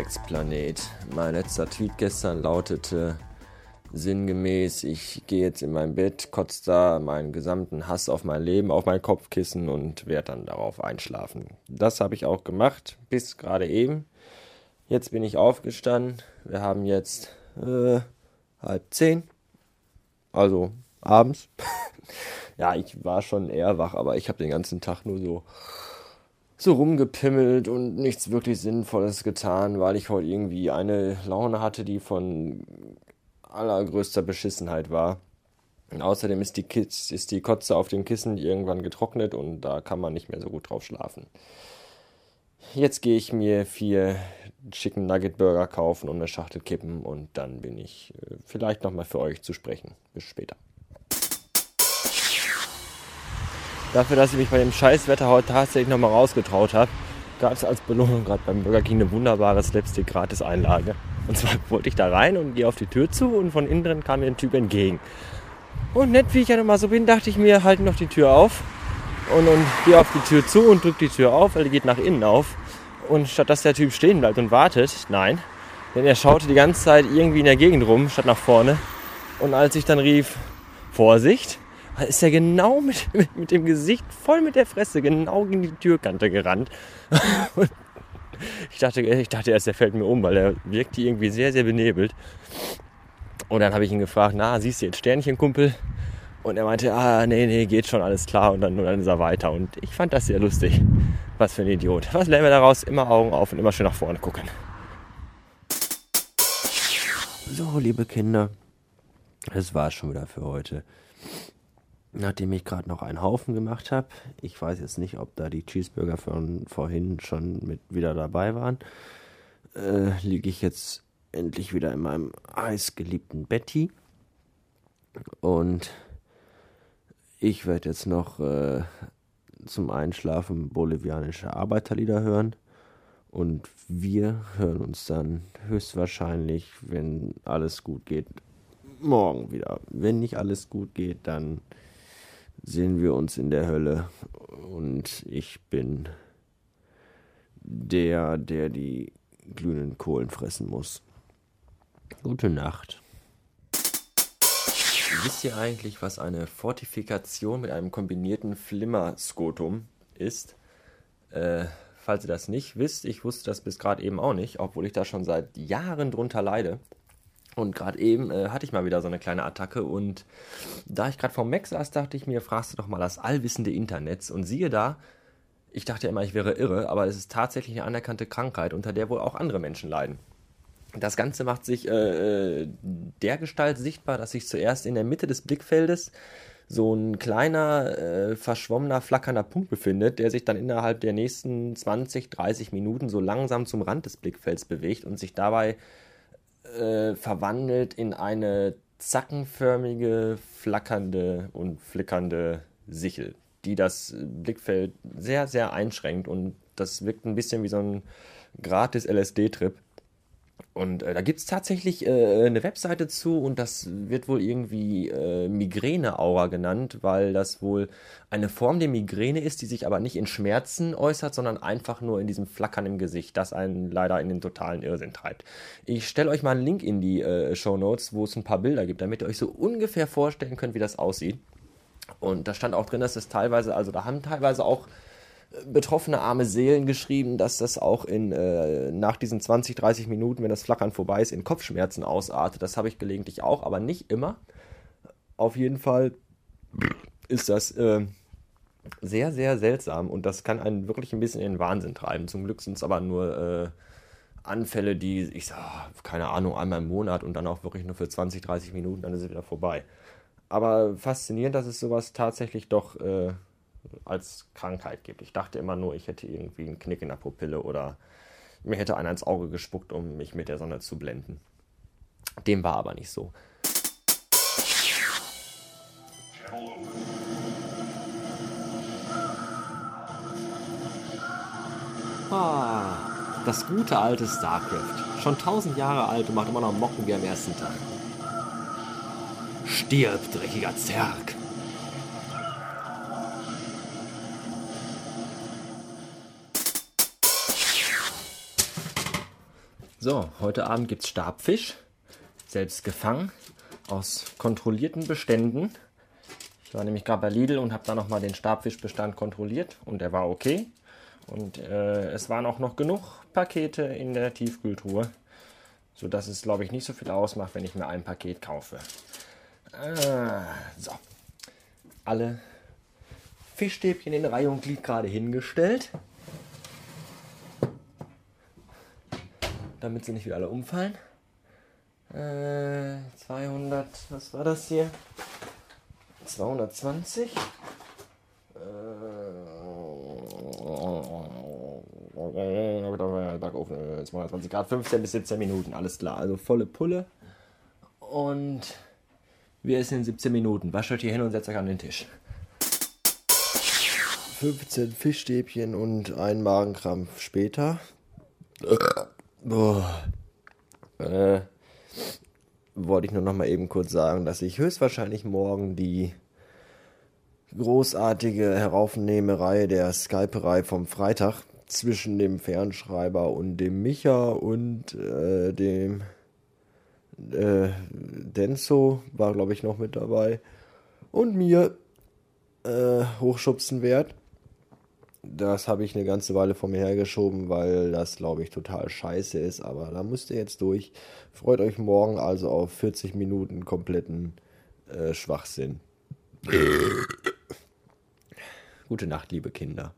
Drecksplanet. Mein letzter Tweet gestern lautete sinngemäß, ich gehe jetzt in mein Bett, kotze da meinen gesamten Hass auf mein Leben, auf mein Kopfkissen und werde dann darauf einschlafen. Das habe ich auch gemacht, bis gerade eben. Jetzt bin ich aufgestanden. Wir haben jetzt äh, halb zehn. Also abends. ja, ich war schon eher wach, aber ich habe den ganzen Tag nur so so rumgepimmelt und nichts wirklich Sinnvolles getan, weil ich heute irgendwie eine Laune hatte, die von allergrößter Beschissenheit war. Und außerdem ist die, Kids, ist die Kotze auf dem Kissen irgendwann getrocknet und da kann man nicht mehr so gut drauf schlafen. Jetzt gehe ich mir vier Chicken Nugget Burger kaufen und eine Schachtel kippen und dann bin ich äh, vielleicht nochmal für euch zu sprechen. Bis später. Dafür, dass ich mich bei dem Scheißwetter heute tatsächlich nochmal rausgetraut habe, gab es als Belohnung gerade beim Burger King eine wunderbare Slapstick-Gratis-Einlage. Und zwar wollte ich da rein und gehe auf die Tür zu und von innen drin kam mir ein Typ entgegen. Und nett wie ich ja nochmal so bin, dachte ich mir, halte noch die Tür auf und, und gehe auf die Tür zu und drücke die Tür auf, weil die geht nach innen auf. Und statt dass der Typ stehen bleibt und wartet, nein, denn er schaute die ganze Zeit irgendwie in der Gegend rum, statt nach vorne. Und als ich dann rief, Vorsicht, ist er genau mit, mit, mit, dem Gesicht voll mit der Fresse genau gegen die Türkante gerannt. ich, dachte, ich dachte erst, er fällt mir um, weil er wirkte irgendwie sehr, sehr benebelt. Und dann habe ich ihn gefragt, na, siehst du jetzt Sternchen, Kumpel? Und er meinte, ah, nee, nee, geht schon, alles klar. Und dann, und dann ist er weiter. Und ich fand das sehr lustig. Was für ein Idiot. Was lernen wir daraus? Immer Augen auf und immer schön nach vorne gucken. So, liebe Kinder, das war schon wieder für heute nachdem ich gerade noch einen Haufen gemacht habe. Ich weiß jetzt nicht, ob da die Cheeseburger von vorhin schon mit wieder dabei waren. Äh, liege ich jetzt endlich wieder in meinem heißgeliebten Betty. Und ich werde jetzt noch äh, zum Einschlafen bolivianische Arbeiterlieder hören. Und wir hören uns dann höchstwahrscheinlich, wenn alles gut geht, morgen wieder. Wenn nicht alles gut geht, dann sehen wir uns in der Hölle und ich bin der, der die glühenden Kohlen fressen muss. Gute Nacht. Wisst ihr eigentlich, was eine Fortifikation mit einem kombinierten Flimmerskotum ist? Äh, falls ihr das nicht wisst, ich wusste das bis gerade eben auch nicht, obwohl ich da schon seit Jahren drunter leide. Und gerade eben äh, hatte ich mal wieder so eine kleine Attacke und da ich gerade vom Mac saß, dachte ich mir, fragst du doch mal das allwissende Internet und siehe da, ich dachte immer, ich wäre irre, aber es ist tatsächlich eine anerkannte Krankheit, unter der wohl auch andere Menschen leiden. Das Ganze macht sich äh, äh der Gestalt sichtbar, dass sich zuerst in der Mitte des Blickfeldes so ein kleiner, äh, verschwommener, flackernder Punkt befindet, der sich dann innerhalb der nächsten 20, 30 Minuten so langsam zum Rand des Blickfelds bewegt und sich dabei äh, verwandelt in eine zackenförmige, flackernde und flickernde Sichel, die das Blickfeld sehr, sehr einschränkt und das wirkt ein bisschen wie so ein gratis LSD-Trip. Und äh, da gibt es tatsächlich äh, eine Webseite zu und das wird wohl irgendwie äh, Migräne-Aura genannt, weil das wohl eine Form der Migräne ist, die sich aber nicht in Schmerzen äußert, sondern einfach nur in diesem Flackern im Gesicht, das einen leider in den totalen Irrsinn treibt. Ich stelle euch mal einen Link in die äh, Show Notes, wo es ein paar Bilder gibt, damit ihr euch so ungefähr vorstellen könnt, wie das aussieht. Und da stand auch drin, dass es teilweise, also da haben teilweise auch betroffene arme Seelen geschrieben, dass das auch in, äh, nach diesen 20, 30 Minuten, wenn das Flackern vorbei ist, in Kopfschmerzen ausartet. Das habe ich gelegentlich auch, aber nicht immer. Auf jeden Fall ist das äh, sehr, sehr seltsam und das kann einen wirklich ein bisschen in den Wahnsinn treiben. Zum Glück sind es aber nur äh, Anfälle, die, ich sag, keine Ahnung, einmal im Monat und dann auch wirklich nur für 20, 30 Minuten, dann ist es wieder vorbei. Aber faszinierend, dass es sowas tatsächlich doch äh, als Krankheit gibt. Ich dachte immer nur, ich hätte irgendwie einen Knick in der Pupille oder mir hätte einer ins Auge gespuckt, um mich mit der Sonne zu blenden. Dem war aber nicht so. Ah, das gute alte StarCraft. Schon tausend Jahre alt und macht immer noch Mocken wie am ersten Tag. Stirb, dreckiger Zerg! So, heute Abend gibt es Stabfisch, selbst gefangen, aus kontrollierten Beständen. Ich war nämlich gerade bei Lidl und habe da nochmal den Stabfischbestand kontrolliert und der war okay. Und äh, es waren auch noch genug Pakete in der Tiefkühltruhe, sodass es, glaube ich, nicht so viel ausmacht, wenn ich mir ein Paket kaufe. Ah, so. Alle Fischstäbchen in Reihe und Glied gerade hingestellt. Damit sie nicht wieder alle umfallen. Äh, 200, was war das hier? 220. Backofen 220 Grad, 15 bis 17 Minuten, alles klar. Also volle Pulle. Und wir essen in 17 Minuten. Wascht euch hier hin und setzt euch an den Tisch. 15 Fischstäbchen und ein Magenkrampf später. Boah. Äh, wollte ich nur noch mal eben kurz sagen, dass ich höchstwahrscheinlich morgen die großartige Heraufnehmerei der Skyperei vom Freitag zwischen dem Fernschreiber und dem Micha und äh, dem äh, Denso war glaube ich noch mit dabei und mir äh, hochschubsen werde. Das habe ich eine ganze Weile vor mir hergeschoben, weil das, glaube ich, total scheiße ist. Aber da müsst ihr jetzt durch. Freut euch morgen also auf 40 Minuten kompletten äh, Schwachsinn. Gute Nacht, liebe Kinder.